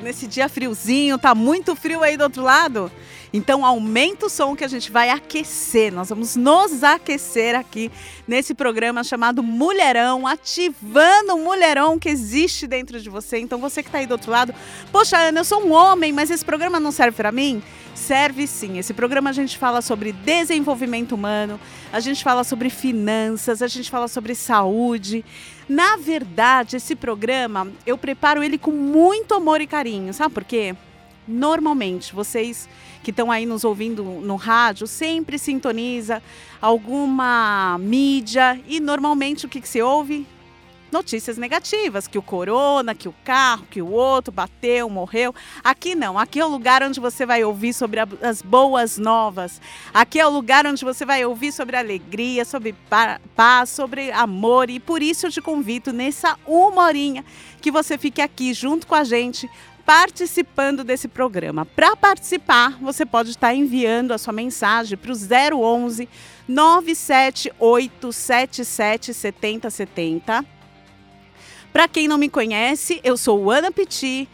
Nesse dia friozinho, tá muito frio aí do outro lado? Então aumenta o som que a gente vai aquecer. Nós vamos nos aquecer aqui nesse programa chamado Mulherão, ativando o mulherão que existe dentro de você. Então você que está aí do outro lado, poxa, Ana, eu sou um homem, mas esse programa não serve para mim? Serve sim. Esse programa a gente fala sobre desenvolvimento humano, a gente fala sobre finanças, a gente fala sobre saúde. Na verdade, esse programa eu preparo ele com muito amor e carinho, sabe por quê? Normalmente, vocês que estão aí nos ouvindo no rádio sempre sintoniza alguma mídia e normalmente o que, que se ouve? Notícias negativas, que o corona, que o carro, que o outro bateu, morreu. Aqui não, aqui é o lugar onde você vai ouvir sobre as boas novas. Aqui é o lugar onde você vai ouvir sobre alegria, sobre paz, sobre amor e por isso eu te convido nessa uma horinha que você fique aqui junto com a gente participando desse programa. Para participar, você pode estar enviando a sua mensagem para o 011 97877 7070. Para quem não me conhece, eu sou Ana Petit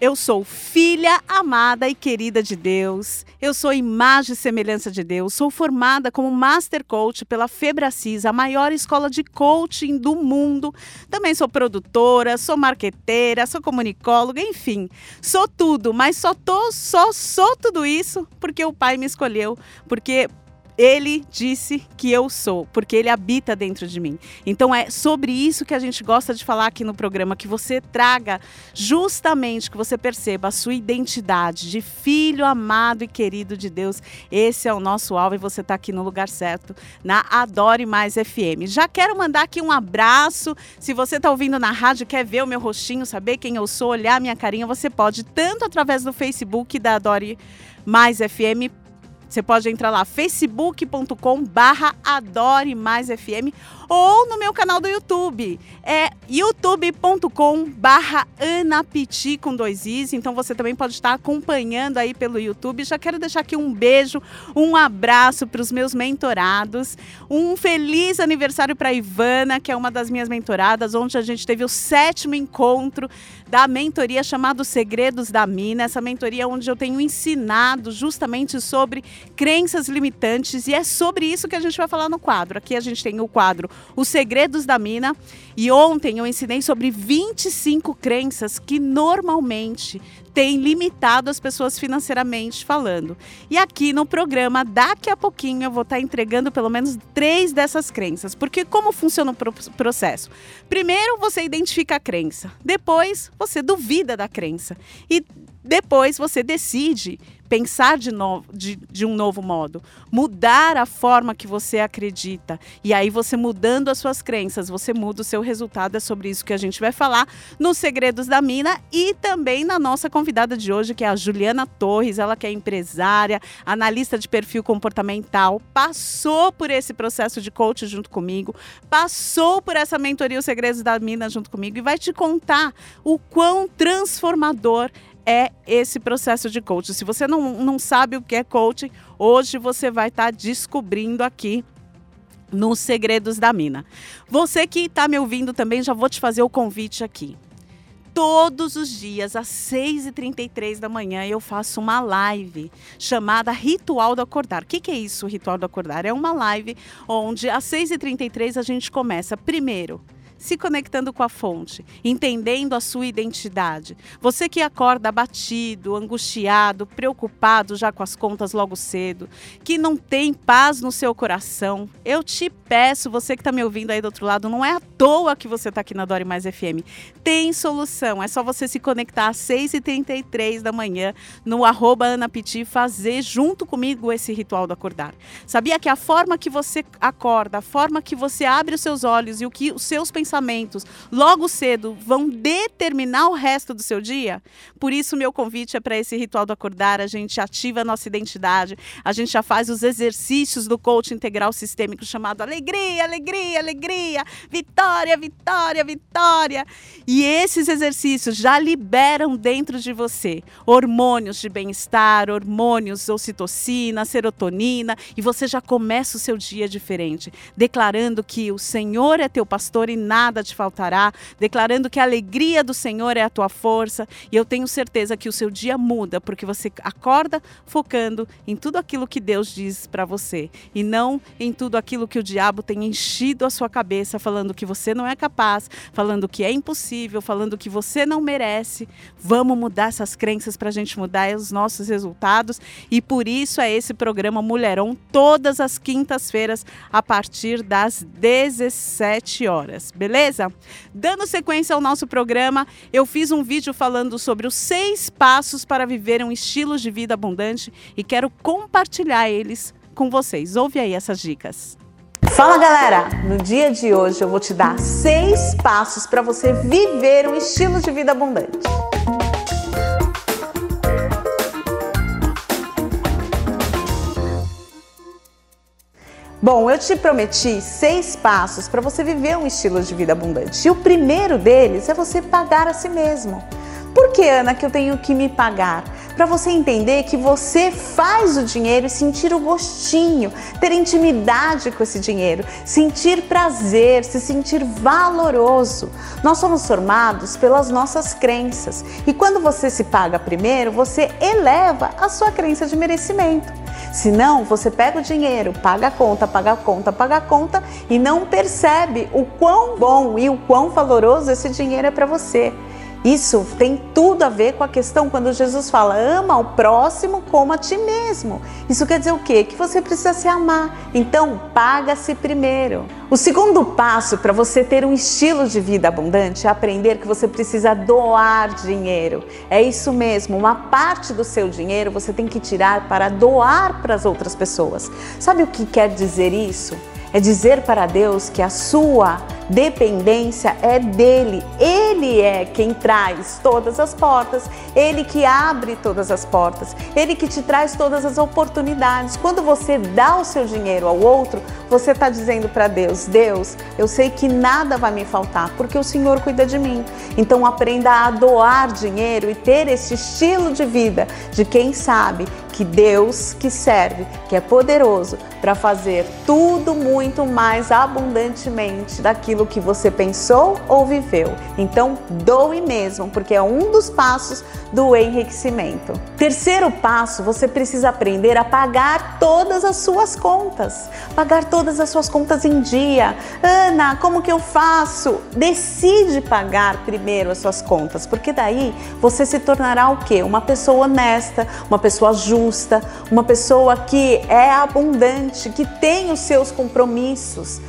eu sou filha amada e querida de Deus. Eu sou imagem e semelhança de Deus. Sou formada como Master Coach pela Febracis, a maior escola de coaching do mundo. Também sou produtora, sou marqueteira, sou comunicóloga, enfim. Sou tudo, mas só tô, só sou tudo isso porque o Pai me escolheu, porque ele disse que eu sou, porque ele habita dentro de mim. Então é sobre isso que a gente gosta de falar aqui no programa, que você traga justamente que você perceba a sua identidade de filho amado e querido de Deus. Esse é o nosso alvo e você está aqui no lugar certo, na Adore Mais FM. Já quero mandar aqui um abraço. Se você está ouvindo na rádio, quer ver o meu rostinho, saber quem eu sou, olhar minha carinha, você pode tanto através do Facebook da Adore Mais FM você pode entrar lá, facebook.com barra Adore Mais FM ou no meu canal do YouTube. É youtube.com barra Anapiti com dois Is. Então você também pode estar acompanhando aí pelo YouTube. Já quero deixar aqui um beijo, um abraço para os meus mentorados. Um feliz aniversário para Ivana, que é uma das minhas mentoradas, onde a gente teve o sétimo encontro da mentoria chamado Segredos da Mina. Essa mentoria onde eu tenho ensinado justamente sobre crenças limitantes e é sobre isso que a gente vai falar no quadro. Aqui a gente tem o quadro os Segredos da Mina. E ontem eu ensinei sobre 25 crenças que normalmente têm limitado as pessoas financeiramente falando. E aqui no programa, daqui a pouquinho, eu vou estar entregando pelo menos três dessas crenças. Porque como funciona o processo? Primeiro você identifica a crença, depois você duvida da crença. E depois você decide pensar de, novo, de, de, um novo modo, mudar a forma que você acredita. E aí, você mudando as suas crenças, você muda o seu resultado. É sobre isso que a gente vai falar nos Segredos da Mina e também na nossa convidada de hoje, que é a Juliana Torres. Ela que é empresária, analista de perfil comportamental, passou por esse processo de coach junto comigo, passou por essa mentoria Os Segredos da Mina junto comigo e vai te contar o quão transformador é esse processo de coaching. Se você não, não sabe o que é coaching, hoje você vai estar tá descobrindo aqui nos Segredos da Mina. Você que está me ouvindo também, já vou te fazer o convite aqui. Todos os dias, às 6h33 da manhã, eu faço uma live chamada Ritual do Acordar. O que, que é isso, Ritual do Acordar? É uma live onde às 6h33 a gente começa primeiro se conectando com a fonte, entendendo a sua identidade. Você que acorda abatido, angustiado, preocupado já com as contas logo cedo, que não tem paz no seu coração, eu te peço, você que está me ouvindo aí do outro lado, não é à toa que você está aqui na Dore Mais FM. Tem solução, é só você se conectar às 6h33 da manhã no arroba Anapiti e fazer junto comigo esse ritual do acordar. Sabia que a forma que você acorda, a forma que você abre os seus olhos e o que os seus pensamentos pensamentos logo cedo vão determinar o resto do seu dia? Por isso, meu convite é para esse ritual do acordar. A gente ativa a nossa identidade, a gente já faz os exercícios do coach integral sistêmico chamado alegria, alegria, alegria, vitória, vitória, vitória. E esses exercícios já liberam dentro de você hormônios de bem-estar, hormônios, ocitocina, serotonina, e você já começa o seu dia diferente, declarando que o Senhor é teu pastor e nada te faltará, declarando que a alegria do Senhor é a tua força, e eu tenho certeza que o seu dia muda porque você acorda focando em tudo aquilo que Deus diz para você e não em tudo aquilo que o diabo tem enchido a sua cabeça, falando que você não é capaz, falando que é impossível, falando que você não merece. Vamos mudar essas crenças para a gente mudar os nossos resultados. E por isso é esse programa Mulherão todas as quintas-feiras a partir das 17 horas, beleza? Dando sequência ao nosso programa, eu fiz um vídeo falando sobre os seis passos para viver um estilo de vida abundante e quero compartilhar eles com vocês. Ouve aí essas dicas. Fala galera! No dia de hoje eu vou te dar seis passos para você viver um estilo de vida abundante. Bom, eu te prometi seis passos para você viver um estilo de vida abundante. E o primeiro deles é você pagar a si mesmo. Por que, Ana, que eu tenho que me pagar? Para você entender que você faz o dinheiro e sentir o gostinho, ter intimidade com esse dinheiro, sentir prazer, se sentir valoroso. Nós somos formados pelas nossas crenças e quando você se paga primeiro, você eleva a sua crença de merecimento. Se não, você pega o dinheiro, paga a conta, paga a conta, paga a conta e não percebe o quão bom e o quão valoroso esse dinheiro é para você. Isso tem tudo a ver com a questão quando Jesus fala: ama o próximo como a ti mesmo. Isso quer dizer o quê? Que você precisa se amar. Então, paga-se primeiro. O segundo passo para você ter um estilo de vida abundante é aprender que você precisa doar dinheiro. É isso mesmo, uma parte do seu dinheiro você tem que tirar para doar para as outras pessoas. Sabe o que quer dizer isso? É dizer para Deus que a sua dependência é dele. Ele é quem traz todas as portas, ele que abre todas as portas, ele que te traz todas as oportunidades. Quando você dá o seu dinheiro ao outro, você está dizendo para Deus: Deus, eu sei que nada vai me faltar, porque o Senhor cuida de mim. Então aprenda a doar dinheiro e ter esse estilo de vida de quem sabe que Deus que serve, que é poderoso para fazer tudo muito mais abundantemente daquilo que você pensou ou viveu. Então, doe mesmo, porque é um dos passos do enriquecimento. Terceiro passo, você precisa aprender a pagar todas as suas contas. Pagar todas as suas contas em dia. Ana, como que eu faço? Decide pagar primeiro as suas contas, porque daí você se tornará o quê? Uma pessoa honesta, uma pessoa justa, uma pessoa que é abundante, que tem os seus compromissos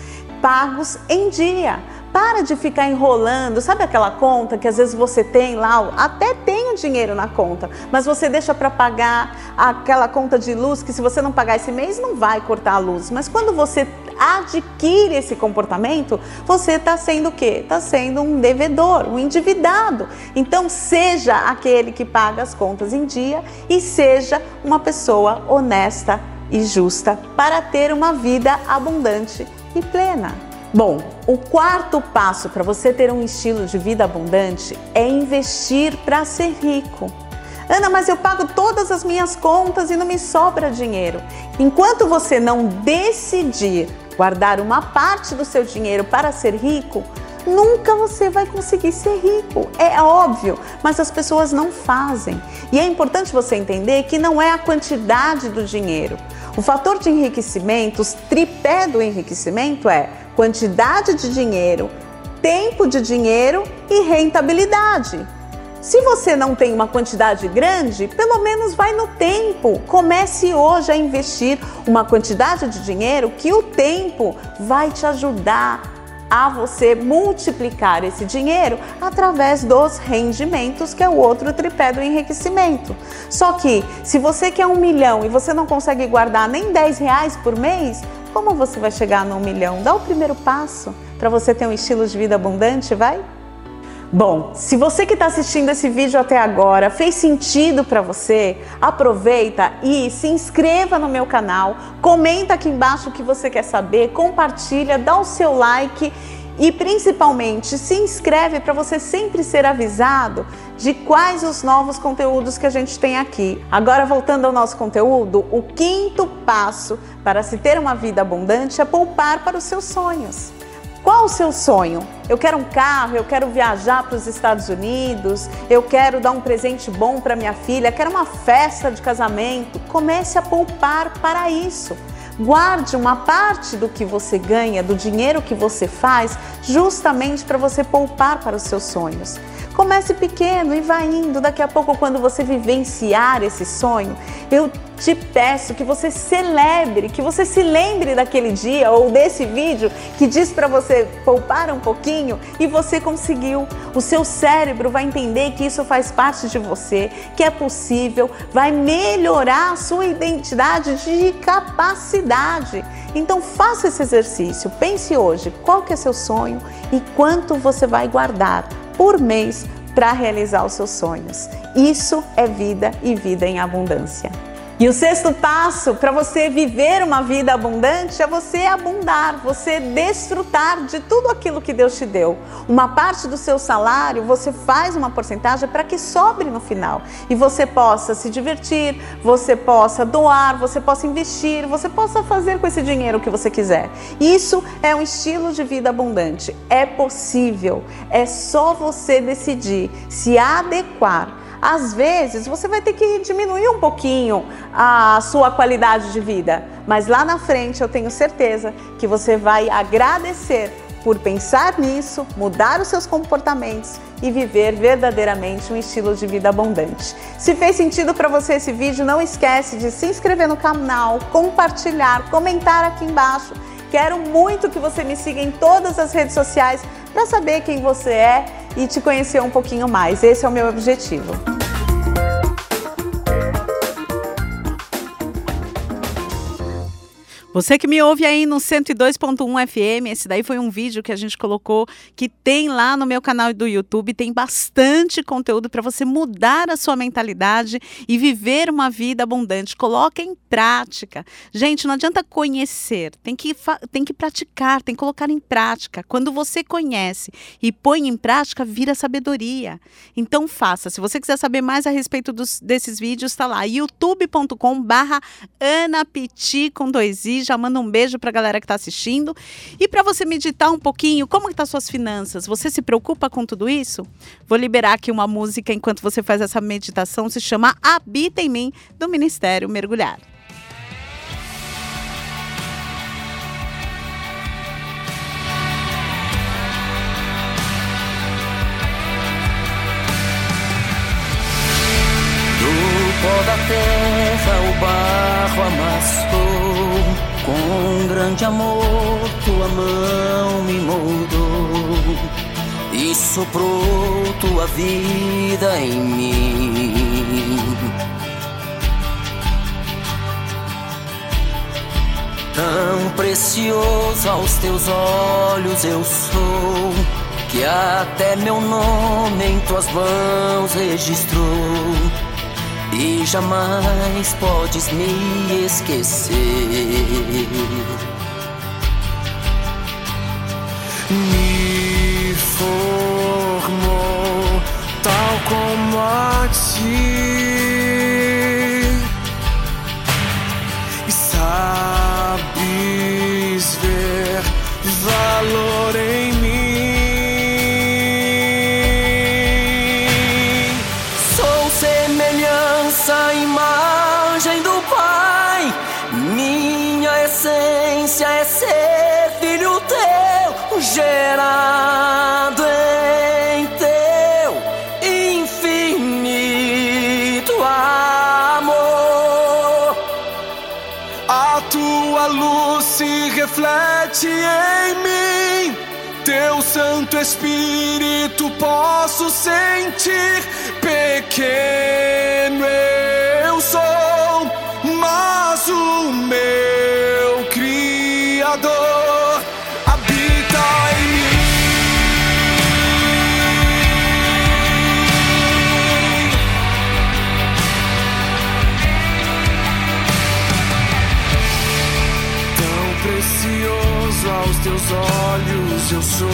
pagos em dia. Para de ficar enrolando. Sabe aquela conta que às vezes você tem lá, até tem o dinheiro na conta, mas você deixa para pagar aquela conta de luz que se você não pagar esse mês não vai cortar a luz. Mas quando você adquire esse comportamento, você está sendo o quê? Está sendo um devedor, um endividado. Então seja aquele que paga as contas em dia e seja uma pessoa honesta e justa para ter uma vida abundante e plena. Bom, o quarto passo para você ter um estilo de vida abundante é investir para ser rico. Ana, mas eu pago todas as minhas contas e não me sobra dinheiro. Enquanto você não decidir guardar uma parte do seu dinheiro para ser rico, nunca você vai conseguir ser rico. É óbvio, mas as pessoas não fazem. E é importante você entender que não é a quantidade do dinheiro. O fator de enriquecimento, o tripé do enriquecimento é quantidade de dinheiro, tempo de dinheiro e rentabilidade. Se você não tem uma quantidade grande, pelo menos vai no tempo. Comece hoje a investir uma quantidade de dinheiro que o tempo vai te ajudar a você multiplicar esse dinheiro através dos rendimentos, que é o outro tripé do enriquecimento. Só que se você quer um milhão e você não consegue guardar nem 10 reais por mês, como você vai chegar no milhão? Dá o primeiro passo. para você ter um estilo de vida abundante, vai? Bom, se você que está assistindo esse vídeo até agora fez sentido para você, aproveita e se inscreva no meu canal, comenta aqui embaixo o que você quer saber, compartilha, dá o seu like e principalmente se inscreve para você sempre ser avisado de quais os novos conteúdos que a gente tem aqui. Agora voltando ao nosso conteúdo, o quinto passo para se ter uma vida abundante é poupar para os seus sonhos. Qual o seu sonho? Eu quero um carro, eu quero viajar para os Estados Unidos, eu quero dar um presente bom para minha filha, quero uma festa de casamento. Comece a poupar para isso. Guarde uma parte do que você ganha, do dinheiro que você faz, justamente para você poupar para os seus sonhos. Comece pequeno e vá indo. Daqui a pouco, quando você vivenciar esse sonho, eu te peço que você celebre, que você se lembre daquele dia ou desse vídeo que diz para você poupar um pouquinho e você conseguiu. O seu cérebro vai entender que isso faz parte de você, que é possível, vai melhorar a sua identidade de capacidade. Então faça esse exercício. Pense hoje qual que é seu sonho e quanto você vai guardar por mês para realizar os seus sonhos. Isso é vida e vida em abundância. E o sexto passo para você viver uma vida abundante é você abundar, você desfrutar de tudo aquilo que Deus te deu. Uma parte do seu salário você faz uma porcentagem para que sobre no final e você possa se divertir, você possa doar, você possa investir, você possa fazer com esse dinheiro o que você quiser. Isso é um estilo de vida abundante. É possível, é só você decidir se adequar às vezes você vai ter que diminuir um pouquinho a sua qualidade de vida, mas lá na frente eu tenho certeza que você vai agradecer por pensar nisso, mudar os seus comportamentos e viver verdadeiramente um estilo de vida abundante. Se fez sentido para você esse vídeo, não esquece de se inscrever no canal, compartilhar, comentar aqui embaixo. Quero muito que você me siga em todas as redes sociais para saber quem você é e te conhecer um pouquinho mais. Esse é o meu objetivo. Você que me ouve aí no 102.1 FM, esse daí foi um vídeo que a gente colocou que tem lá no meu canal do YouTube, tem bastante conteúdo para você mudar a sua mentalidade e viver uma vida abundante. Coloca em prática. Gente, não adianta conhecer, tem que tem que praticar, tem que colocar em prática. Quando você conhece e põe em prática, vira sabedoria. Então faça. Se você quiser saber mais a respeito dos, desses vídeos, está lá youtube.com/barra com dois já manda um beijo para a galera que está assistindo. E para você meditar um pouquinho, como estão tá suas finanças? Você se preocupa com tudo isso? Vou liberar aqui uma música enquanto você faz essa meditação, se chama Habita em mim, do Ministério Mergulhar. Pó da terra o barro amassou com grande amor tua mão me moldou e soprou tua vida em mim. Tão precioso aos teus olhos eu sou, que até meu nome em tuas mãos registrou e jamais podes me esquecer. Me posso sentir pequeno eu sou, mas o meu Criador habita em mim. Tão precioso aos teus olhos eu sou,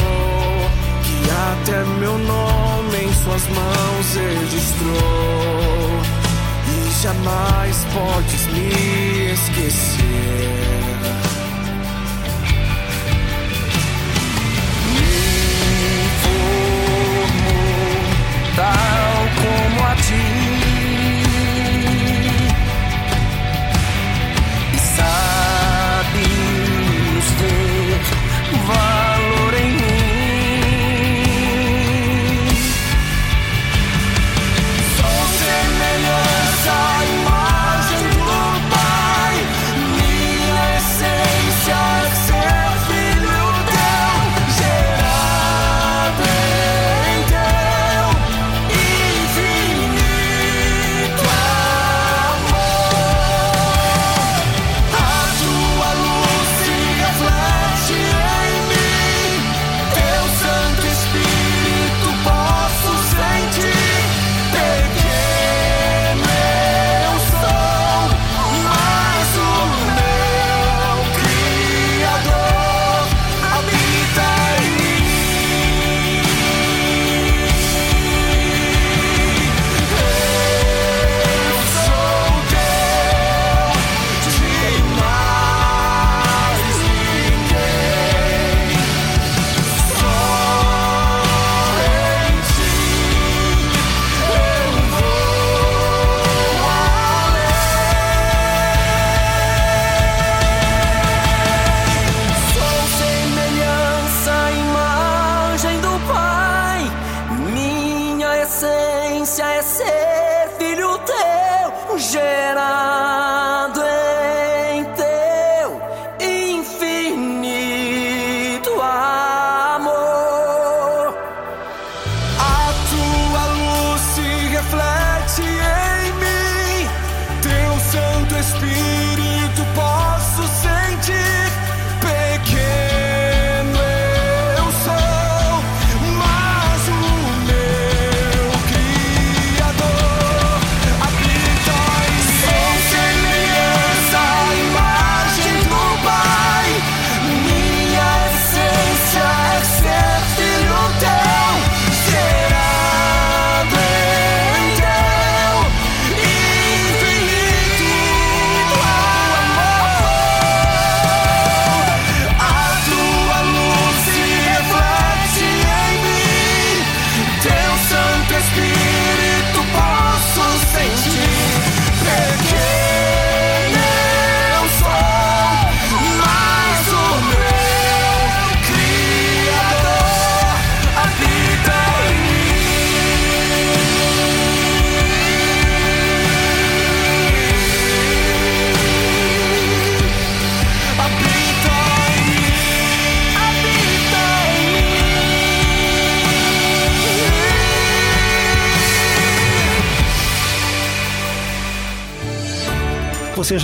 que até meu nome suas mãos registrou, e jamais podes me esquecer. Me formou tal como a ti.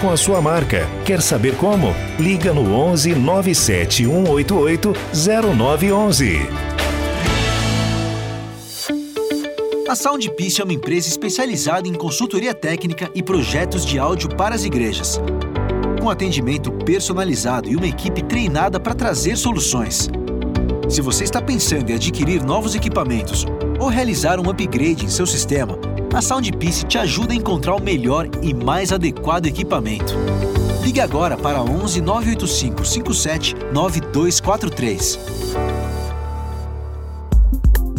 com a sua marca. Quer saber como? Liga no 11 97 188 0911. A Soundpiece é uma empresa especializada em consultoria técnica e projetos de áudio para as igrejas. Com atendimento personalizado e uma equipe treinada para trazer soluções. Se você está pensando em adquirir novos equipamentos ou realizar um upgrade em seu sistema, a Soundpiece te ajuda a encontrar o melhor e mais adequado equipamento. Ligue agora para 11 985 57 9243.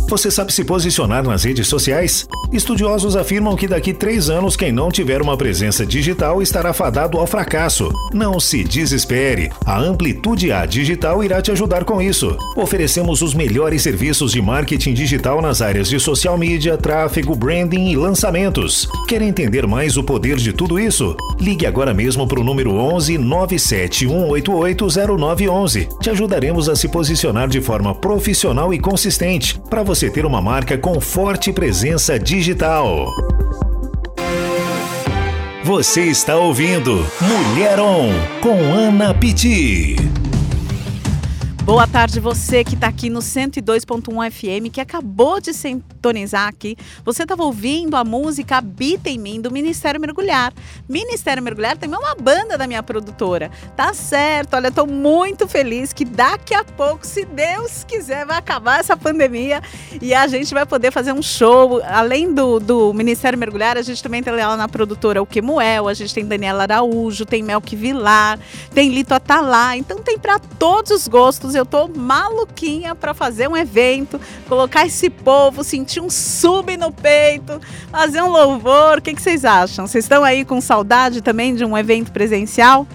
Você sabe se posicionar nas redes sociais? Estudiosos afirmam que daqui três anos, quem não tiver uma presença digital estará fadado ao fracasso. Não se desespere. A Amplitude A Digital irá te ajudar com isso. Oferecemos os melhores serviços de marketing digital nas áreas de social media, tráfego, branding e lançamentos. Quer entender mais o poder de tudo isso? Ligue agora mesmo para o número 11 97188 0911. Te ajudaremos a se posicionar de forma profissional e consistente para você ter uma marca com forte presença digital. Você está ouvindo Mulher On com Ana Pitti. Boa tarde, você que está aqui no 102.1 FM, que acabou de sintonizar aqui. Você estava ouvindo a música Habita em Mim, do Ministério Mergulhar. Ministério Mergulhar também é uma banda da minha produtora. Tá certo, olha, estou muito feliz que daqui a pouco, se Deus quiser, vai acabar essa pandemia e a gente vai poder fazer um show. Além do, do Ministério Mergulhar, a gente também tem lá na produtora o Quemuel, a gente tem Daniela Araújo, tem Melk Vilar, tem Lito Atalá. Então tem para todos os gostos eu tô maluquinha para fazer um evento, colocar esse povo, sentir um sub no peito, fazer um louvor. O que, que vocês acham? Vocês estão aí com saudade também de um evento presencial?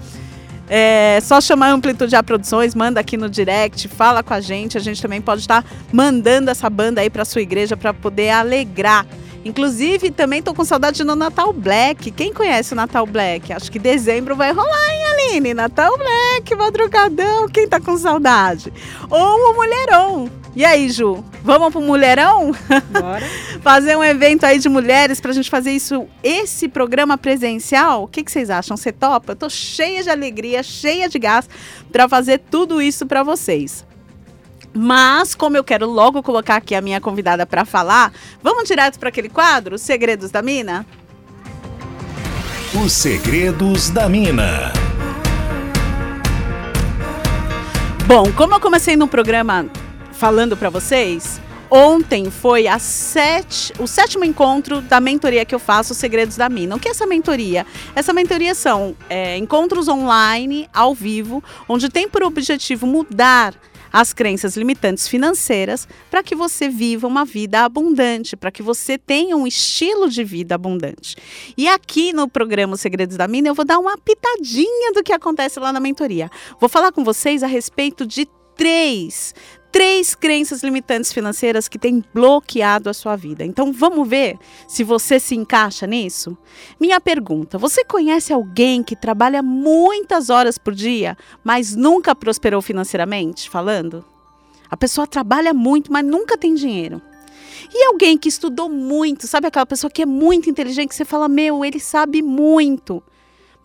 É só chamar a Amplitude A Produções, manda aqui no direct, fala com a gente. A gente também pode estar mandando essa banda aí para sua igreja para poder alegrar. Inclusive, também tô com saudade do Natal Black. Quem conhece o Natal Black? Acho que dezembro vai rolar, hein, Aline? Natal Black, madrugadão. Quem tá com saudade? Ou o Mulherão. E aí, Ju? Vamos pro Mulherão? Bora. fazer um evento aí de mulheres pra gente fazer isso, esse programa presencial? O que, que vocês acham? Você topa? Eu tô cheia de alegria, cheia de gás para fazer tudo isso para vocês. Mas, como eu quero logo colocar aqui a minha convidada para falar, vamos direto para aquele quadro, Segredos da Mina? Os Segredos da Mina. Bom, como eu comecei no programa falando para vocês, ontem foi a sete, o sétimo encontro da mentoria que eu faço, Os Segredos da Mina. O que é essa mentoria? Essa mentoria são é, encontros online, ao vivo, onde tem por objetivo mudar as crenças limitantes financeiras para que você viva uma vida abundante, para que você tenha um estilo de vida abundante. E aqui no programa Os Segredos da Mina, eu vou dar uma pitadinha do que acontece lá na mentoria. Vou falar com vocês a respeito de três três crenças limitantes financeiras que têm bloqueado a sua vida. Então vamos ver se você se encaixa nisso? Minha pergunta: você conhece alguém que trabalha muitas horas por dia, mas nunca prosperou financeiramente? Falando? A pessoa trabalha muito, mas nunca tem dinheiro. E alguém que estudou muito, sabe aquela pessoa que é muito inteligente, que você fala, meu, ele sabe muito,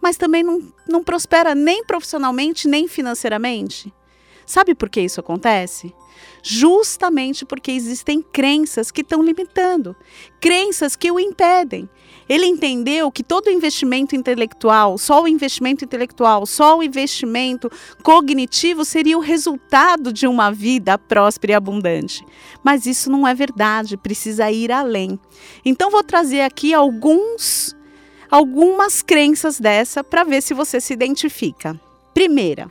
mas também não, não prospera nem profissionalmente, nem financeiramente? Sabe por que isso acontece? Justamente porque existem crenças que estão limitando, crenças que o impedem. Ele entendeu que todo investimento intelectual, só o investimento intelectual, só o investimento cognitivo seria o resultado de uma vida próspera e abundante. Mas isso não é verdade, precisa ir além. Então vou trazer aqui alguns algumas crenças dessa para ver se você se identifica. Primeira,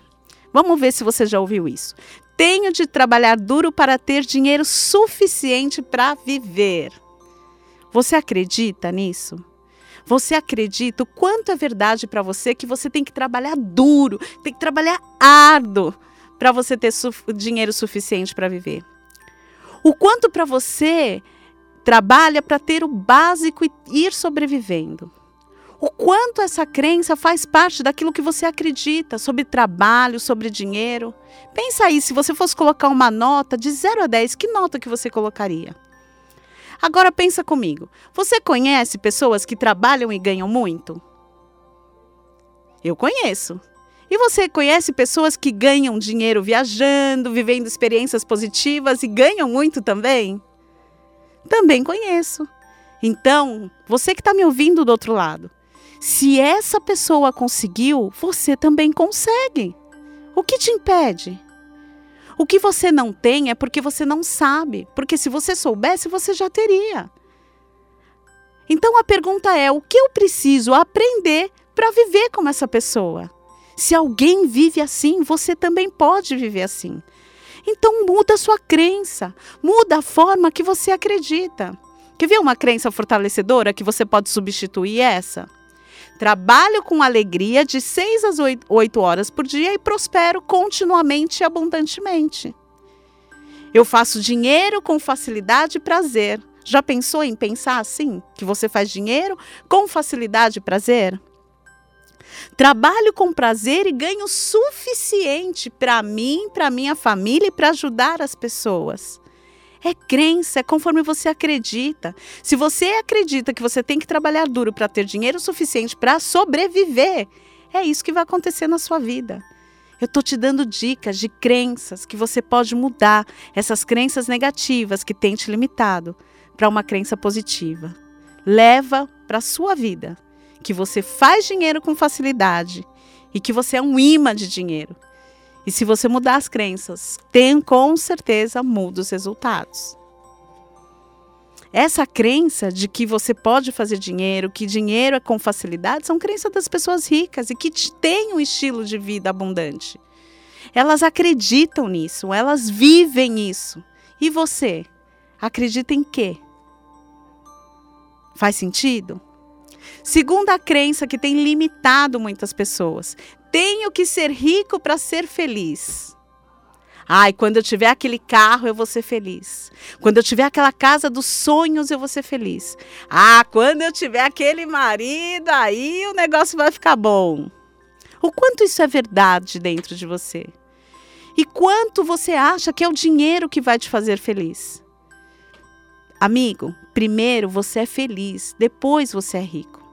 Vamos ver se você já ouviu isso. Tenho de trabalhar duro para ter dinheiro suficiente para viver. Você acredita nisso? Você acredita o quanto é verdade para você que você tem que trabalhar duro, tem que trabalhar árduo para você ter su dinheiro suficiente para viver? O quanto para você trabalha para ter o básico e ir sobrevivendo? O quanto essa crença faz parte daquilo que você acredita sobre trabalho, sobre dinheiro. Pensa aí, se você fosse colocar uma nota de 0 a 10, que nota que você colocaria? Agora pensa comigo. Você conhece pessoas que trabalham e ganham muito? Eu conheço. E você conhece pessoas que ganham dinheiro viajando, vivendo experiências positivas e ganham muito também? Também conheço. Então, você que está me ouvindo do outro lado, se essa pessoa conseguiu, você também consegue. O que te impede? O que você não tem é porque você não sabe, porque se você soubesse, você já teria. Então a pergunta é: o que eu preciso aprender para viver como essa pessoa? Se alguém vive assim, você também pode viver assim. Então muda a sua crença, muda a forma que você acredita. Quer ver uma crença fortalecedora que você pode substituir essa? Trabalho com alegria de 6 às 8 horas por dia e prospero continuamente e abundantemente. Eu faço dinheiro com facilidade e prazer. Já pensou em pensar assim? Que você faz dinheiro com facilidade e prazer? Trabalho com prazer e ganho suficiente para mim, para minha família e para ajudar as pessoas. É crença, é conforme você acredita. Se você acredita que você tem que trabalhar duro para ter dinheiro suficiente para sobreviver, é isso que vai acontecer na sua vida. Eu estou te dando dicas de crenças que você pode mudar, essas crenças negativas que têm te limitado, para uma crença positiva. Leva para a sua vida que você faz dinheiro com facilidade e que você é um imã de dinheiro. E se você mudar as crenças, tem com certeza muda os resultados. Essa crença de que você pode fazer dinheiro, que dinheiro é com facilidade, são crenças das pessoas ricas e que têm um estilo de vida abundante. Elas acreditam nisso, elas vivem isso. E você? Acredita em quê? Faz sentido? Segunda crença que tem limitado muitas pessoas: tenho que ser rico para ser feliz. Ai, quando eu tiver aquele carro, eu vou ser feliz. Quando eu tiver aquela casa dos sonhos, eu vou ser feliz. Ah, quando eu tiver aquele marido, aí o negócio vai ficar bom. O quanto isso é verdade dentro de você? E quanto você acha que é o dinheiro que vai te fazer feliz? Amigo, primeiro você é feliz, depois você é rico.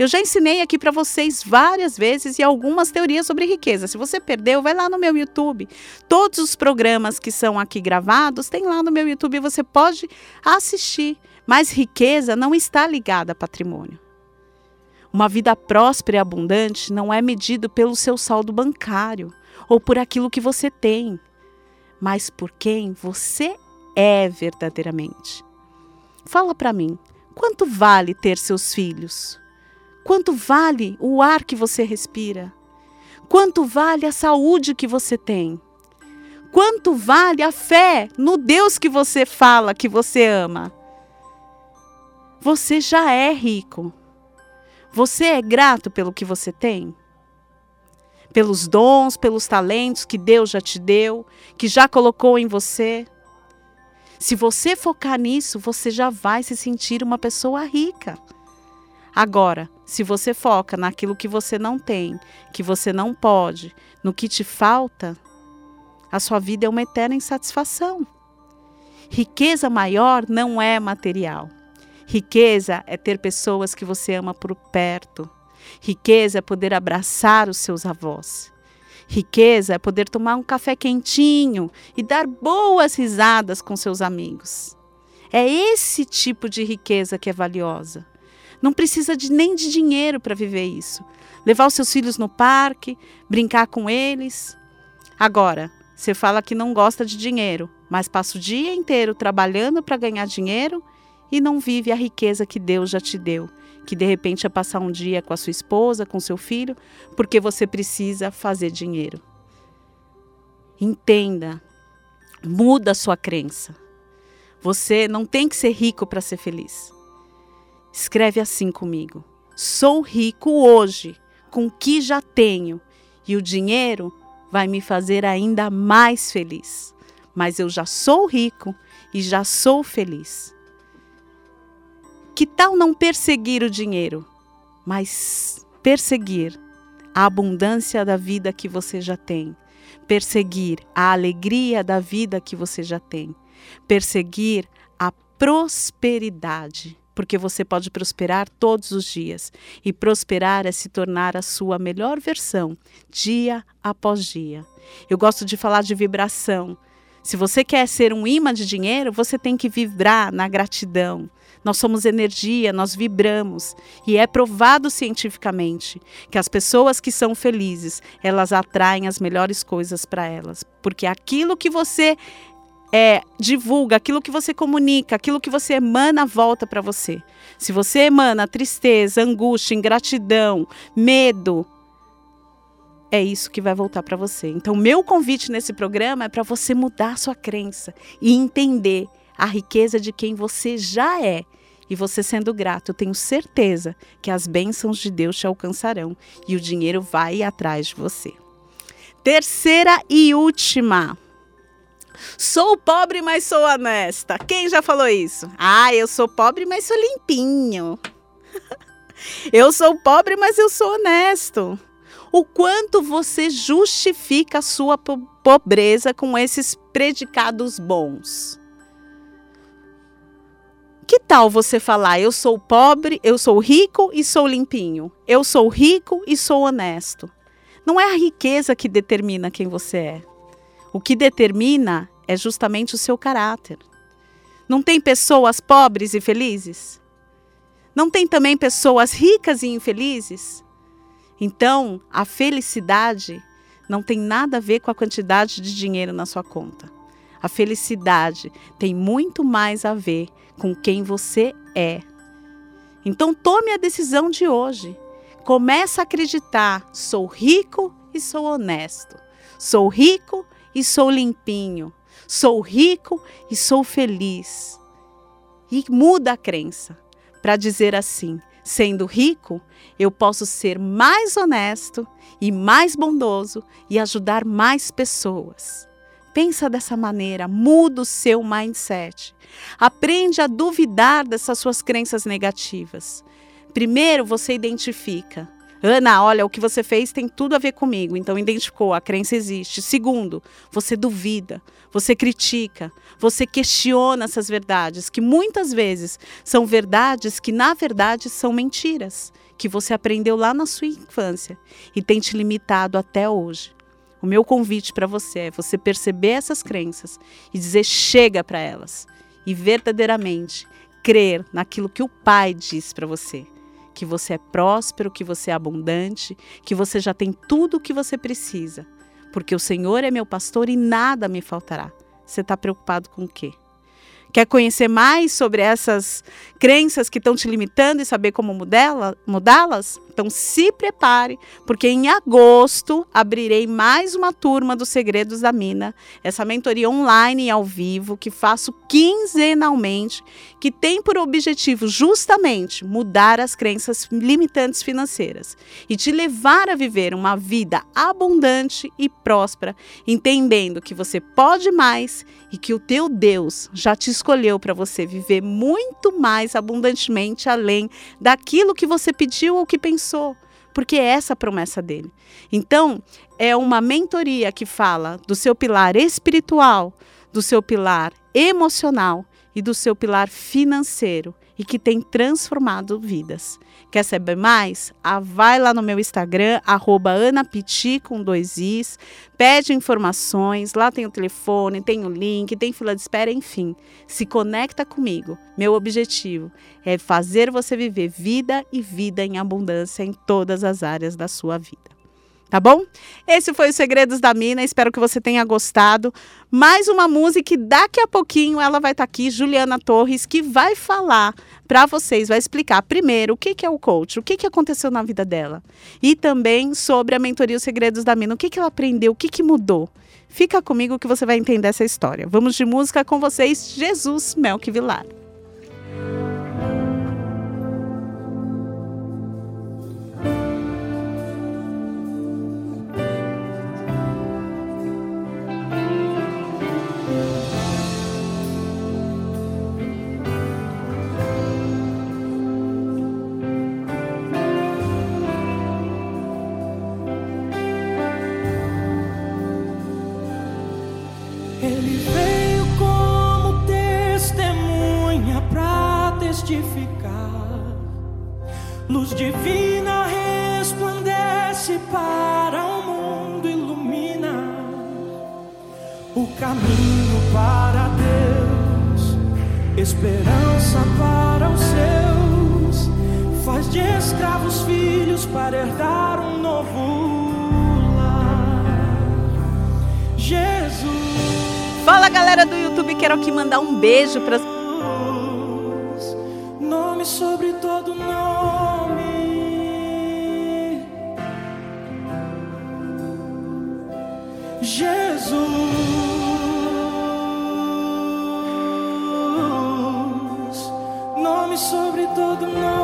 Eu já ensinei aqui para vocês várias vezes e algumas teorias sobre riqueza. Se você perdeu, vai lá no meu YouTube. Todos os programas que são aqui gravados tem lá no meu YouTube e você pode assistir. Mas riqueza não está ligada a patrimônio. Uma vida próspera e abundante não é medido pelo seu saldo bancário ou por aquilo que você tem, mas por quem você é verdadeiramente. Fala para mim, quanto vale ter seus filhos? Quanto vale o ar que você respira? Quanto vale a saúde que você tem? Quanto vale a fé no Deus que você fala que você ama? Você já é rico. Você é grato pelo que você tem? Pelos dons, pelos talentos que Deus já te deu, que já colocou em você? Se você focar nisso, você já vai se sentir uma pessoa rica. Agora, se você foca naquilo que você não tem, que você não pode, no que te falta, a sua vida é uma eterna insatisfação. Riqueza maior não é material. Riqueza é ter pessoas que você ama por perto. Riqueza é poder abraçar os seus avós. Riqueza é poder tomar um café quentinho e dar boas risadas com seus amigos. É esse tipo de riqueza que é valiosa. Não precisa de, nem de dinheiro para viver isso. Levar os seus filhos no parque, brincar com eles. Agora, você fala que não gosta de dinheiro, mas passa o dia inteiro trabalhando para ganhar dinheiro e não vive a riqueza que Deus já te deu, que de repente é passar um dia com a sua esposa, com seu filho, porque você precisa fazer dinheiro. Entenda, muda a sua crença. Você não tem que ser rico para ser feliz. Escreve assim comigo: Sou rico hoje com o que já tenho e o dinheiro vai me fazer ainda mais feliz. Mas eu já sou rico e já sou feliz. Que tal não perseguir o dinheiro, mas perseguir a abundância da vida que você já tem, perseguir a alegria da vida que você já tem, perseguir a prosperidade porque você pode prosperar todos os dias. E prosperar é se tornar a sua melhor versão, dia após dia. Eu gosto de falar de vibração. Se você quer ser um imã de dinheiro, você tem que vibrar na gratidão. Nós somos energia, nós vibramos. E é provado cientificamente que as pessoas que são felizes, elas atraem as melhores coisas para elas. Porque aquilo que você é, divulga, aquilo que você comunica, aquilo que você emana, volta para você. Se você emana tristeza, angústia, ingratidão, medo, é isso que vai voltar para você. Então, meu convite nesse programa é para você mudar sua crença e entender a riqueza de quem você já é. E você sendo grato, eu tenho certeza que as bênçãos de Deus te alcançarão e o dinheiro vai atrás de você. Terceira e última. Sou pobre, mas sou honesta. Quem já falou isso? Ah, eu sou pobre, mas sou limpinho. eu sou pobre, mas eu sou honesto. O quanto você justifica a sua pobreza com esses predicados bons? Que tal você falar: eu sou pobre, eu sou rico e sou limpinho. Eu sou rico e sou honesto. Não é a riqueza que determina quem você é. O que determina é justamente o seu caráter. Não tem pessoas pobres e felizes? Não tem também pessoas ricas e infelizes? Então, a felicidade não tem nada a ver com a quantidade de dinheiro na sua conta. A felicidade tem muito mais a ver com quem você é. Então tome a decisão de hoje. Começa a acreditar: sou rico e sou honesto. Sou rico e sou limpinho. Sou rico e sou feliz. E muda a crença para dizer assim: sendo rico, eu posso ser mais honesto e mais bondoso e ajudar mais pessoas. Pensa dessa maneira, muda o seu mindset. Aprende a duvidar dessas suas crenças negativas. Primeiro, você identifica. Ana, olha, o que você fez tem tudo a ver comigo. Então, identificou, a crença existe. Segundo, você duvida, você critica, você questiona essas verdades, que muitas vezes são verdades que, na verdade, são mentiras, que você aprendeu lá na sua infância e tem te limitado até hoje. O meu convite para você é você perceber essas crenças e dizer chega para elas e verdadeiramente crer naquilo que o Pai diz para você, que você é próspero, que você é abundante, que você já tem tudo o que você precisa, porque o Senhor é meu pastor e nada me faltará. Você está preocupado com o quê? Quer conhecer mais sobre essas crenças que estão te limitando e saber como mudá-las? Então se prepare, porque em agosto abrirei mais uma turma dos Segredos da Mina, essa mentoria online e ao vivo que faço quinzenalmente, que tem por objetivo justamente mudar as crenças limitantes financeiras e te levar a viver uma vida abundante e próspera, entendendo que você pode mais e que o teu Deus já te escolheu para você viver muito mais abundantemente além daquilo que você pediu ou que pensou, porque é essa a promessa dele. Então, é uma mentoria que fala do seu pilar espiritual, do seu pilar emocional e do seu pilar financeiro e que tem transformado vidas. Quer saber mais? Ah, vai lá no meu Instagram, arroba anapiti com dois is, pede informações, lá tem o telefone, tem o link, tem fila de espera, enfim. Se conecta comigo. Meu objetivo é fazer você viver vida e vida em abundância em todas as áreas da sua vida tá bom? Esse foi os Segredos da Mina, espero que você tenha gostado. Mais uma música e daqui a pouquinho ela vai estar tá aqui, Juliana Torres, que vai falar para vocês, vai explicar primeiro o que, que é o coach, o que, que aconteceu na vida dela e também sobre a mentoria Os Segredos da Mina, o que, que ela aprendeu, o que, que mudou. Fica comigo que você vai entender essa história. Vamos de música com vocês, Jesus Melk Vilar. Luz esperança para os seus, faz de escravos filhos para herdar um novo lar. Jesus. Fala galera do YouTube, quero aqui mandar um beijo para nome sobre todo nome. Jesus. Sobre todo nome.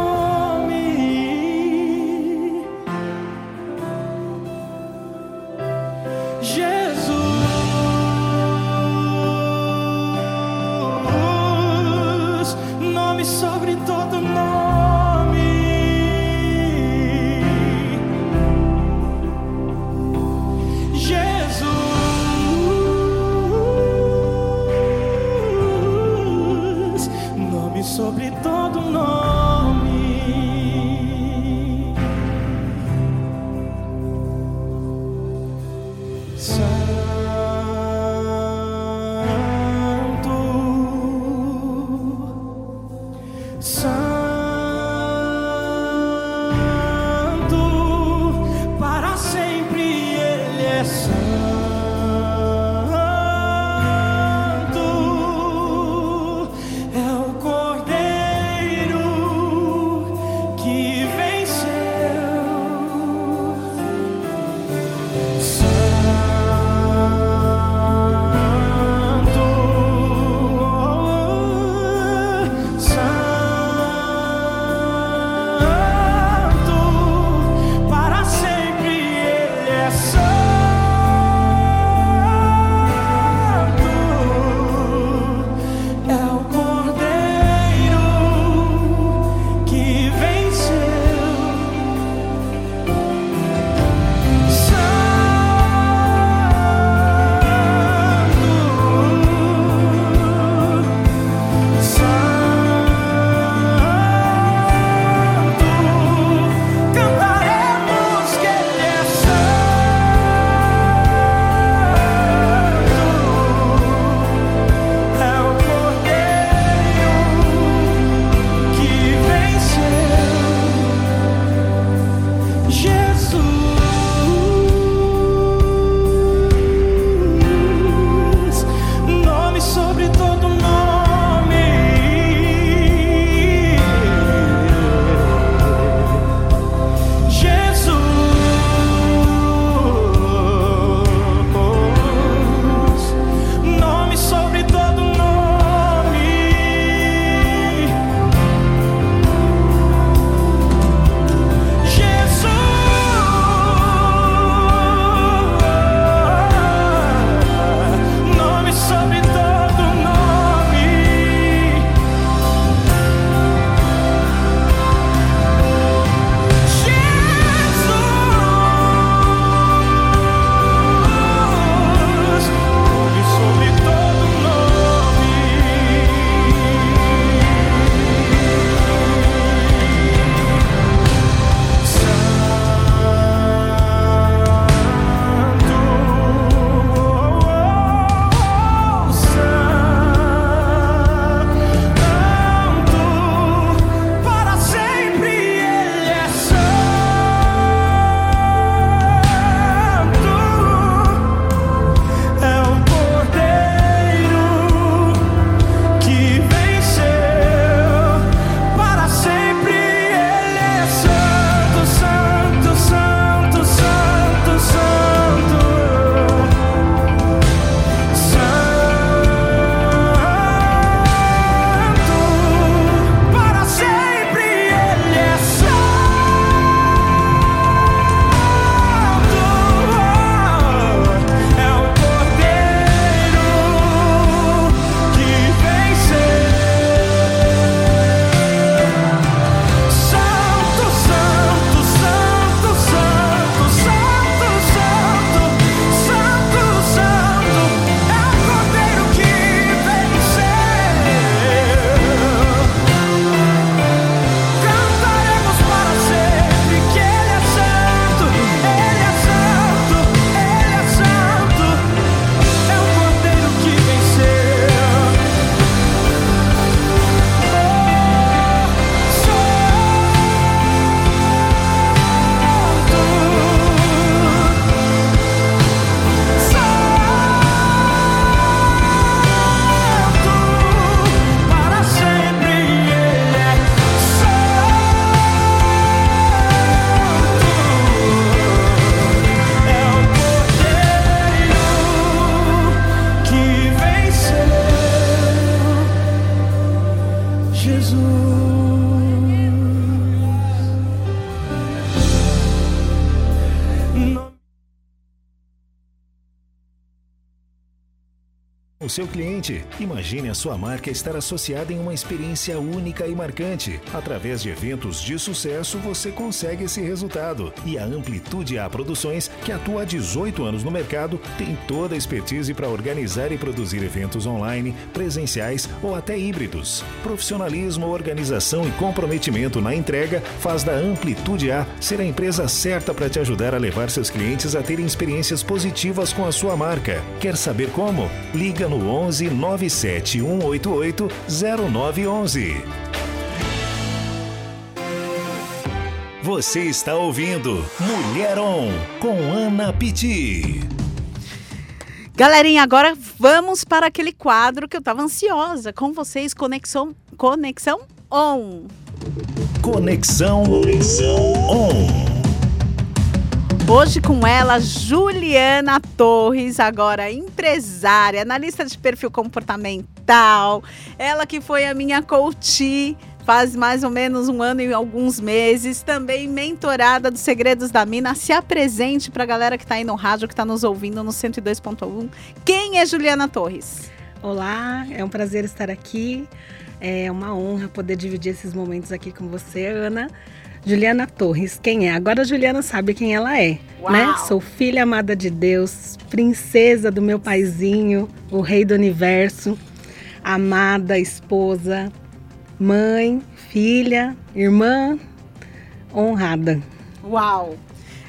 O seu cliente. Imagine a sua marca estar associada em uma experiência única e marcante. Através de eventos de sucesso, você consegue esse resultado. E a Amplitude A Produções, que atua há 18 anos no mercado, tem toda a expertise para organizar e produzir eventos online, presenciais ou até híbridos. Profissionalismo, organização e comprometimento na entrega faz da Amplitude A ser a empresa certa para te ajudar a levar seus clientes a terem experiências positivas com a sua marca. Quer saber como? Liga no 11 97 188 0911. Você está ouvindo Mulher On com Ana Pitti. Galerinha, agora vamos para aquele quadro que eu tava ansiosa com vocês, Conexão, Conexão On. Conexão On. Hoje com ela, Juliana Torres, agora empresária, analista de perfil comportamental. Ela que foi a minha coach faz mais ou menos um ano e alguns meses, também mentorada dos Segredos da Mina. Se apresente para a galera que está aí no rádio, que está nos ouvindo no 102.1. Quem é Juliana Torres? Olá, é um prazer estar aqui. É uma honra poder dividir esses momentos aqui com você, Ana. Juliana Torres, quem é? Agora a Juliana sabe quem ela é, Uau. né? Sou filha amada de Deus, princesa do meu paizinho, o rei do universo, amada esposa, mãe, filha, irmã, honrada. Uau!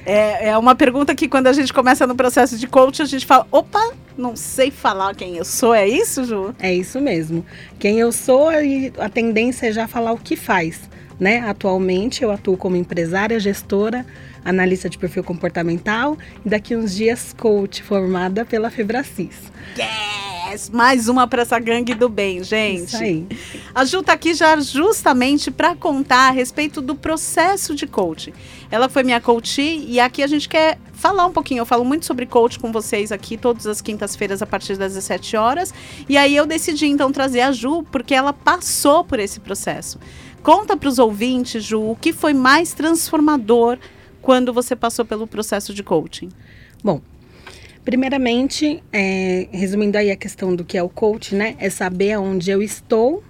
É, é uma pergunta que quando a gente começa no processo de coach, a gente fala, opa, não sei falar quem eu sou, é isso, Ju? É isso mesmo. Quem eu sou e a tendência é já falar o que faz. Né? Atualmente eu atuo como empresária, gestora, analista de perfil comportamental e daqui uns dias coach formada pela Febracis. Yes! Mais uma para essa gangue do bem, gente. Isso aí. A Ju tá aqui já justamente para contar a respeito do processo de coaching. Ela foi minha coach e aqui a gente quer falar um pouquinho. Eu falo muito sobre coach com vocês aqui todas as quintas-feiras a partir das 17 horas. E aí eu decidi então trazer a Ju porque ela passou por esse processo. Conta para os ouvintes, Ju, o que foi mais transformador quando você passou pelo processo de coaching? Bom, primeiramente, é, resumindo aí a questão do que é o coach, né? É saber aonde eu estou,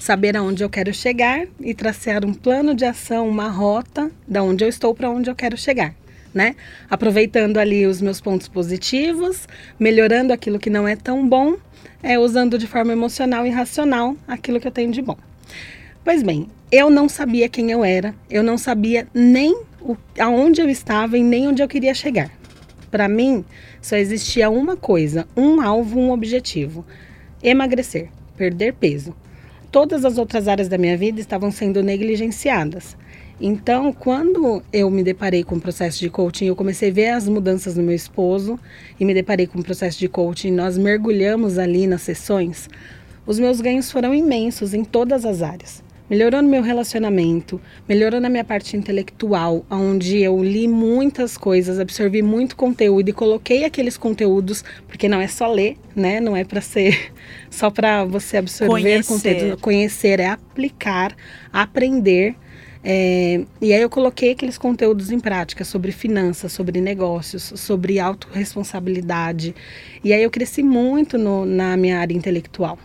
saber aonde eu quero chegar e traçar um plano de ação, uma rota da onde eu estou para onde eu quero chegar. Né? Aproveitando ali os meus pontos positivos, melhorando aquilo que não é tão bom, é, usando de forma emocional e racional aquilo que eu tenho de bom. Pois bem, eu não sabia quem eu era, eu não sabia nem o, aonde eu estava e nem onde eu queria chegar. Para mim, só existia uma coisa, um alvo, um objetivo: emagrecer, perder peso. Todas as outras áreas da minha vida estavam sendo negligenciadas. Então, quando eu me deparei com o processo de coaching, eu comecei a ver as mudanças no meu esposo e me deparei com o processo de coaching, nós mergulhamos ali nas sessões. Os meus ganhos foram imensos em todas as áreas melhorando meu relacionamento, melhorando a minha parte intelectual, onde eu li muitas coisas, absorvi muito conteúdo e coloquei aqueles conteúdos, porque não é só ler, né? Não é para ser só para você absorver Conhecer. conteúdo, conhecer é aplicar, aprender. É, e aí eu coloquei aqueles conteúdos em prática sobre finanças, sobre negócios, sobre autorresponsabilidade. E aí eu cresci muito no, na minha área intelectual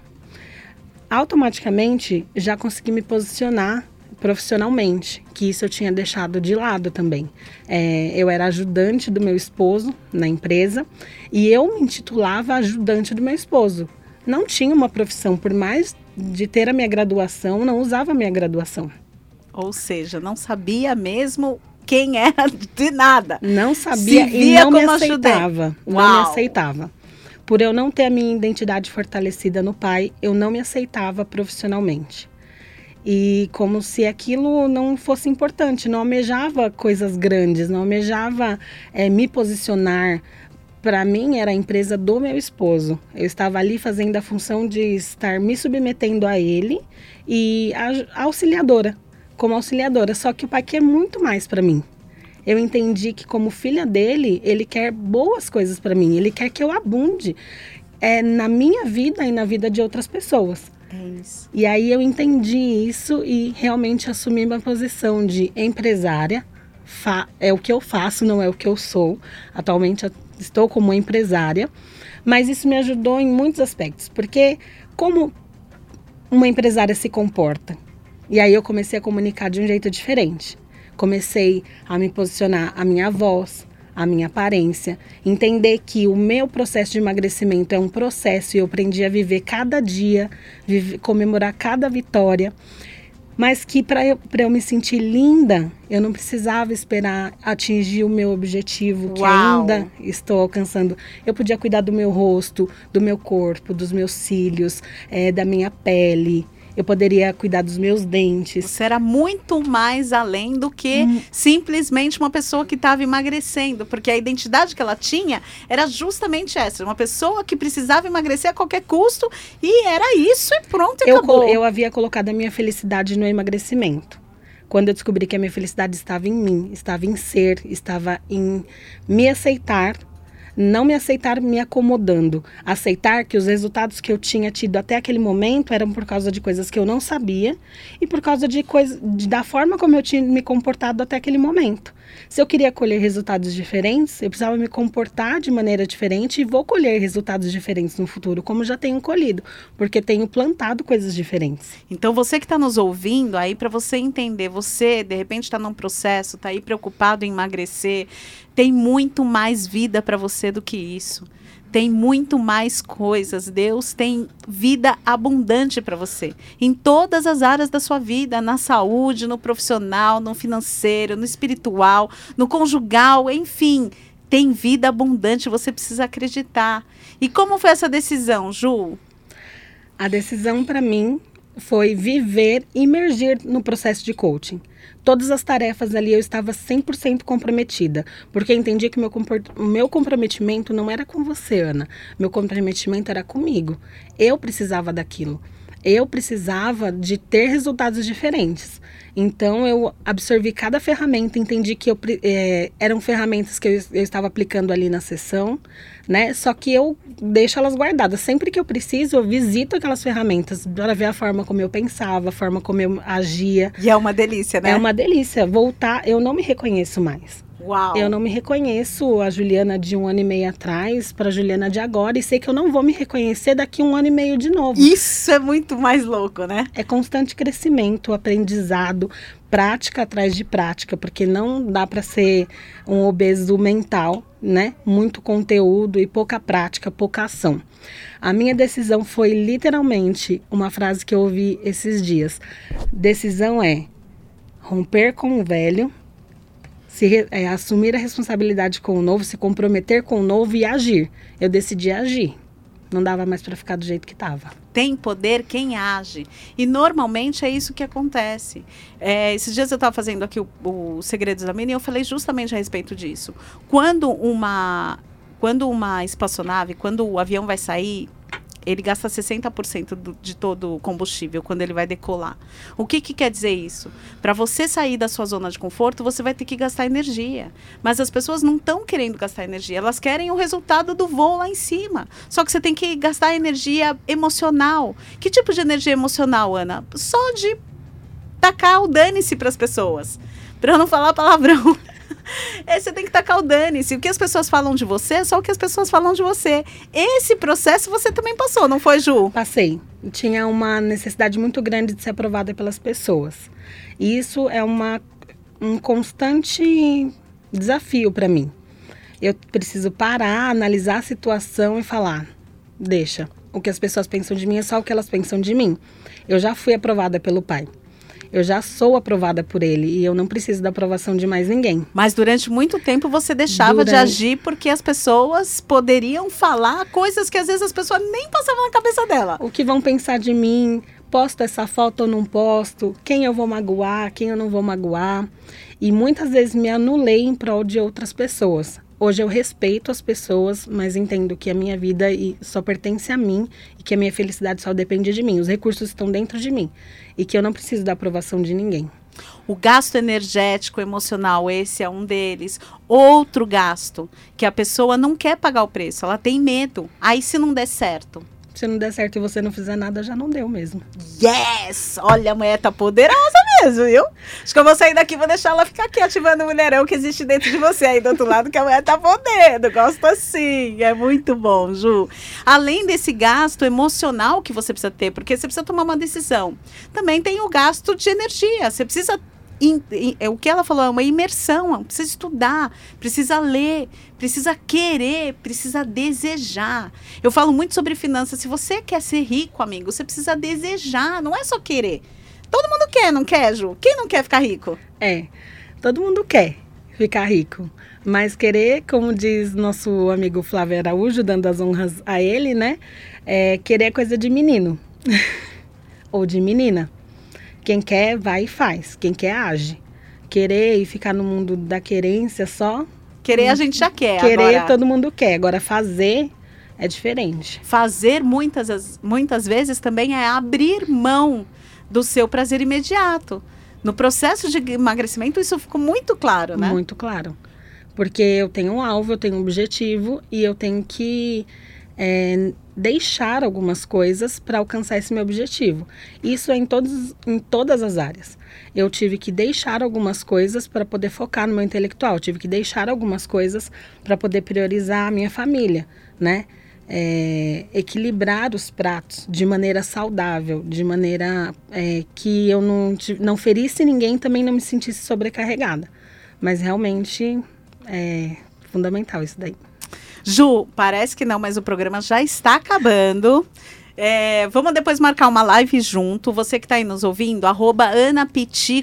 automaticamente já consegui me posicionar profissionalmente, que isso eu tinha deixado de lado também. É, eu era ajudante do meu esposo na empresa e eu me intitulava ajudante do meu esposo. Não tinha uma profissão, por mais de ter a minha graduação, não usava a minha graduação. Ou seja, não sabia mesmo quem era de nada. Não sabia e não me aceitava. Não me Uau. aceitava. Por eu não ter a minha identidade fortalecida no pai, eu não me aceitava profissionalmente. E como se aquilo não fosse importante, não almejava coisas grandes, não almejava eh, me posicionar. Para mim, era a empresa do meu esposo. Eu estava ali fazendo a função de estar me submetendo a ele e a- auxiliadora, como auxiliadora. Só que o pai quer muito mais para mim eu entendi que como filha dele, ele quer boas coisas para mim, ele quer que eu abunde é, na minha vida e na vida de outras pessoas. É isso. E aí eu entendi isso e realmente assumi uma posição de empresária. É o que eu faço, não é o que eu sou. Atualmente eu estou como empresária, Mas isso me ajudou em muitos aspectos, porque como uma empresária se comporta? E aí eu comecei a comunicar de um jeito diferente. Comecei a me posicionar a minha voz, a minha aparência, entender que o meu processo de emagrecimento é um processo e eu aprendi a viver cada dia, viver, comemorar cada vitória mas que para eu, eu me sentir linda, eu não precisava esperar atingir o meu objetivo, que Uau. ainda estou alcançando. Eu podia cuidar do meu rosto, do meu corpo, dos meus cílios, eh, da minha pele. Eu poderia cuidar dos meus dentes. Você era muito mais além do que Hum. simplesmente uma pessoa que estava emagrecendo, porque a identidade que ela tinha era justamente essa, uma pessoa que precisava emagrecer a qualquer custo e era isso e pronto, Eu, acabou. eu havia colocado a minha felicidade no emagrecimento. Quando eu descobri que a minha felicidade estava em mim, estava em ser, estava em me aceitar, não me aceitar me acomodando, aceitar que os resultados que eu tinha tido até aquele momento eram por causa de coisas que eu não sabia e por causa de coisa, de- da forma como eu tinha me comportado até aquele momento. Se eu queria colher resultados diferentes, eu precisava me comportar de maneira diferente e vou colher resultados diferentes no futuro, como já tenho colhido, porque tenho plantado coisas diferentes. Então você que está nos ouvindo aí para você entender, você de repente está num processo, está aí preocupado em emagrecer, tem muito mais vida para você do que isso. Tem muito mais coisas. Deus tem vida abundante para você. Em todas as áreas da sua vida, na saúde, no profissional, no financeiro, no espiritual, no conjugal, enfim, tem vida abundante, você precisa acreditar. E como foi essa decisão, Ju? A decisão para mim foi viver, imergir no processo de coaching. Todas as tarefas ali eu estava 100% comprometida, porque entendi que meu, meu comprometimento não era com você, Ana. Meu comprometimento era comigo. Eu precisava daquilo. Eu precisava de ter resultados diferentes. Então eu absorvi cada ferramenta, entendi que eu, eh, eram ferramentas que eu, eu estava aplicando ali na sessão, né? Só que eu deixo elas guardadas. Sempre que eu preciso, eu visito aquelas ferramentas para ver a forma como eu pensava, a forma como eu agia. E é uma delícia, né? É uma delícia. Voltar, eu não me reconheço mais. Uau. Eu não me reconheço a Juliana de um ano e meio atrás para a Juliana de agora e sei que eu não vou me reconhecer daqui um ano e meio de novo. Isso é muito mais louco, né? É constante crescimento, aprendizado, prática atrás de prática, porque não dá para ser um obeso mental, né? Muito conteúdo e pouca prática, pouca ação. A minha decisão foi literalmente uma frase que eu ouvi esses dias. Decisão é romper com o velho, se é, assumir a responsabilidade com o novo, se comprometer com o novo e agir. Eu decidi agir. Não dava mais para ficar do jeito que estava. Tem poder quem age. E normalmente é isso que acontece. É, esses dias eu estava fazendo aqui o, o Segredos da Mina e eu falei justamente a respeito disso. Quando uma, quando uma espaçonave, quando o avião vai sair, ele gasta 60% do, de todo o combustível quando ele vai decolar. O que, que quer dizer isso? Para você sair da sua zona de conforto, você vai ter que gastar energia. Mas as pessoas não estão querendo gastar energia, elas querem o resultado do voo lá em cima. Só que você tem que gastar energia emocional. Que tipo de energia emocional, Ana? Só de tacar o dane-se para as pessoas. Para não falar palavrão. É, você tem que tacar o dane-se. O que as pessoas falam de você é só o que as pessoas falam de você. Esse processo você também passou, não foi, Ju? Passei. Tinha uma necessidade muito grande de ser aprovada pelas pessoas. E isso é uma, um constante desafio para mim. Eu preciso parar, analisar a situação e falar: deixa, o que as pessoas pensam de mim é só o que elas pensam de mim. Eu já fui aprovada pelo pai. Eu já sou aprovada por ele e eu não preciso da aprovação de mais ninguém. Mas durante muito tempo você deixava de Durante- agir porque as pessoas poderiam falar coisas que às vezes as pessoas nem passavam na cabeça dela. O que vão pensar de mim? Posto essa foto ou não posto? Quem eu vou magoar? Quem eu não vou magoar? E muitas vezes me anulei em prol de outras pessoas. Hoje eu respeito as pessoas, mas entendo que a minha vida só pertence a mim e que a minha felicidade só depende de mim. Os recursos estão dentro de mim e que eu não preciso da aprovação de ninguém. O gasto energético, emocional, esse é um deles. Outro gasto, que a pessoa não quer pagar o preço, ela tem medo. Aí se não der certo. Se não der certo e você não fizer nada, já não deu mesmo. Yes! Olha, a mulher tá poderosa mesmo, viu? Acho que eu vou sair daqui vou deixar ela ficar aqui ativando o mulherão que existe dentro de você aí do outro lado, que a mulher tá podendo. Gosto assim. É muito bom, Ju. Além desse gasto emocional que você precisa ter, porque você precisa tomar uma decisão, também tem o gasto de energia. Você precisa in- é o que ela falou é uma imersão, precisa estudar, precisa ler, precisa querer, precisa desejar. Eu falo muito sobre finanças. Se você quer ser rico, amigo, você precisa desejar, não é só querer. Todo mundo quer, não quer, Ju? Quem não quer ficar rico? É, todo mundo quer ficar rico, mas querer, como diz nosso amigo Flávio Araújo, dando as honras a ele, né? É, querer é coisa de menino ou de menina. Quem quer, vai e faz. Quem quer, age. Querer e ficar no mundo da querência só, Querer a gente já quer. querer Agora, todo mundo quer. Agora, fazer é diferente. fazer muitas, as- muitas vezes também é abrir mão do seu prazer imediato. No processo de emagrecimento, isso ficou muito claro, né? Muito claro. Porque eu tenho um alvo, eu tenho um objetivo e eu tenho que é, deixar algumas coisas para alcançar esse meu objetivo. Isso é em, todos, em todas as áreas. Eu tive que deixar algumas coisas para poder focar no meu intelectual, tive que deixar algumas coisas para poder priorizar a minha família, né? É, equilibrar os pratos de maneira saudável, de maneira é, que eu não, não ferisse ninguém também não me sentisse sobrecarregada. Mas realmente é fundamental isso daí. Ju, parece que não, mas o programa já está acabando. É, vamos depois marcar uma live junto. Você que está aí nos ouvindo, arroba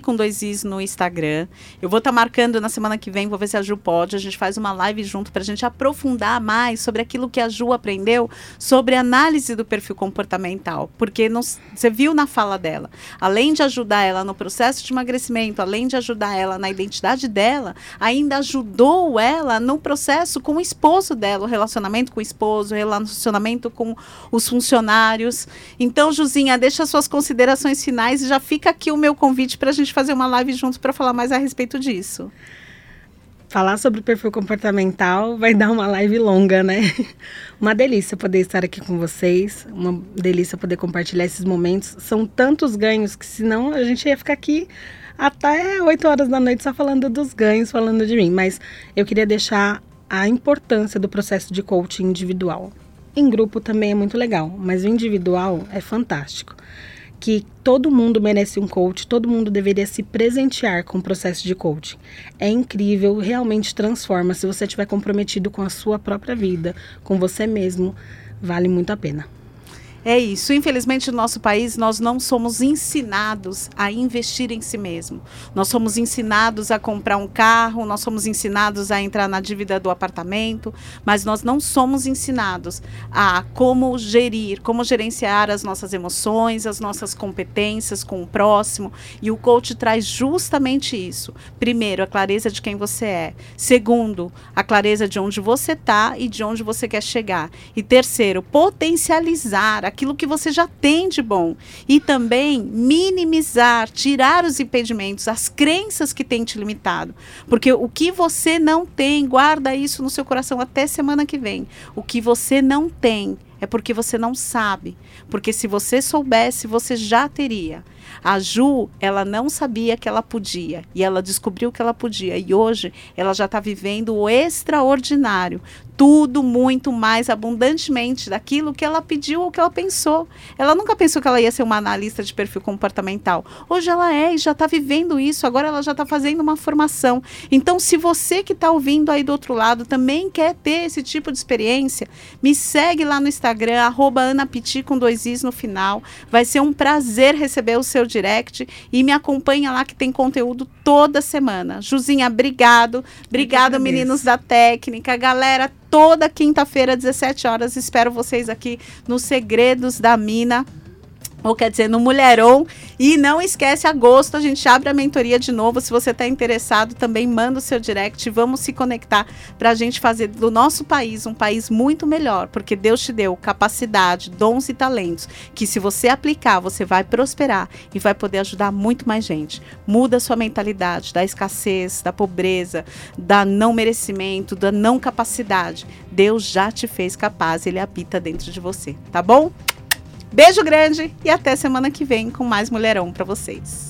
com dois Is no Instagram. Eu vou estar marcando na semana que vem, vou ver se a Ju pode. A gente faz uma live junto para a gente aprofundar mais sobre aquilo que a Ju aprendeu sobre análise do perfil comportamental. Porque você viu na fala dela, além de ajudar ela no processo de emagrecimento, além de ajudar ela na identidade dela, ainda ajudou ela no processo com o esposo dela, o relacionamento com o esposo, o relacionamento com os funcionários. Então, Juzinha, deixa suas considerações finais e já fica aqui o meu convite para a gente fazer uma live junto para falar mais a respeito disso. Falar sobre perfil comportamental vai dar uma live longa, né? Uma delícia poder estar aqui com vocês, uma delícia poder compartilhar esses momentos. São tantos ganhos que senão a gente ia ficar aqui até 8 horas da noite só falando dos ganhos, falando de mim. Mas eu queria deixar a importância do processo de coaching individual. Em grupo também é muito legal, mas o individual é fantástico que todo mundo merece um coach, todo mundo deveria se presentear com o processo de coaching. É incrível, realmente transforma. Se você estiver comprometido com a sua própria vida, com você mesmo, vale muito a pena. É isso. Infelizmente, no nosso país, nós não somos ensinados a investir em si mesmo. Nós somos ensinados a comprar um carro, nós somos ensinados a entrar na dívida do apartamento, mas nós não somos ensinados a como gerir, como gerenciar as nossas emoções, as nossas competências com o próximo. E o coach traz justamente isso. Primeiro, a clareza de quem você é. Segundo, a clareza de onde você está e de onde você quer chegar. E terceiro, potencializar aquilo que você já tem de bom. E também minimizar, tirar os impedimentos, as crenças que têm te limitado. Porque o que você não tem, guarda isso no seu coração até semana que vem. O que você não tem é porque você não sabe. Porque se você soubesse, você já teria. A Ju, ela não sabia que ela podia e ela descobriu que ela podia e hoje ela já está vivendo o extraordinário, tudo muito mais abundantemente daquilo que ela pediu ou que ela pensou. Ela nunca pensou que ela ia ser uma analista de perfil comportamental. Hoje ela é e já está vivendo isso. Agora ela já está fazendo uma formação. Então, se você que está ouvindo aí do outro lado também quer ter esse tipo de experiência, me segue lá no Instagram, arroba anapiti com dois is no final. Vai ser um prazer receber o seu direct e me acompanha lá que tem conteúdo toda semana. Juzinha, obrigado. Obrigada, agradeço. meninos da técnica. Galera, toda quinta-feira, 17 horas, espero vocês aqui no Segredos da Mina. Ou quer dizer, no Mulheron. E não esquece, agosto a gente abre a mentoria de novo. Se você está interessado, também manda o seu direct. Vamos se conectar para a gente fazer do nosso país um país muito melhor, porque Deus te deu capacidade, dons e talentos que, se você aplicar, você vai prosperar e vai poder ajudar muito mais gente. Muda a sua mentalidade da escassez, da pobreza, da não merecimento, da não capacidade. Deus já te fez capaz, ele habita dentro de você, tá bom? Beijo grande e até semana que vem com mais Mulherão para vocês.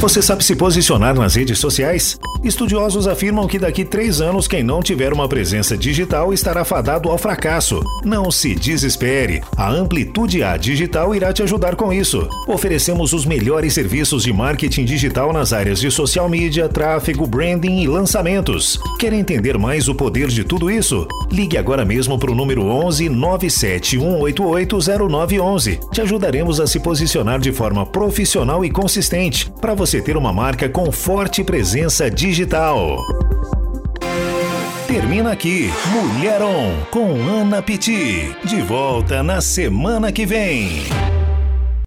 Você sabe se posicionar nas redes sociais? Estudiosos afirmam que daqui três anos, quem não tiver uma presença digital estará fadado ao fracasso. Não se desespere. A Amplitude A Digital irá te ajudar com isso. Oferecemos os melhores serviços de marketing digital nas áreas de social media, tráfego, branding e lançamentos. Quer entender mais o poder de tudo isso? Ligue agora mesmo para o número 11 971880911. Te ajudaremos a se posicionar de forma profissional e consistente para você ter uma marca com forte presença digital. Termina aqui Mulher On com Ana Piti. De volta na semana que vem.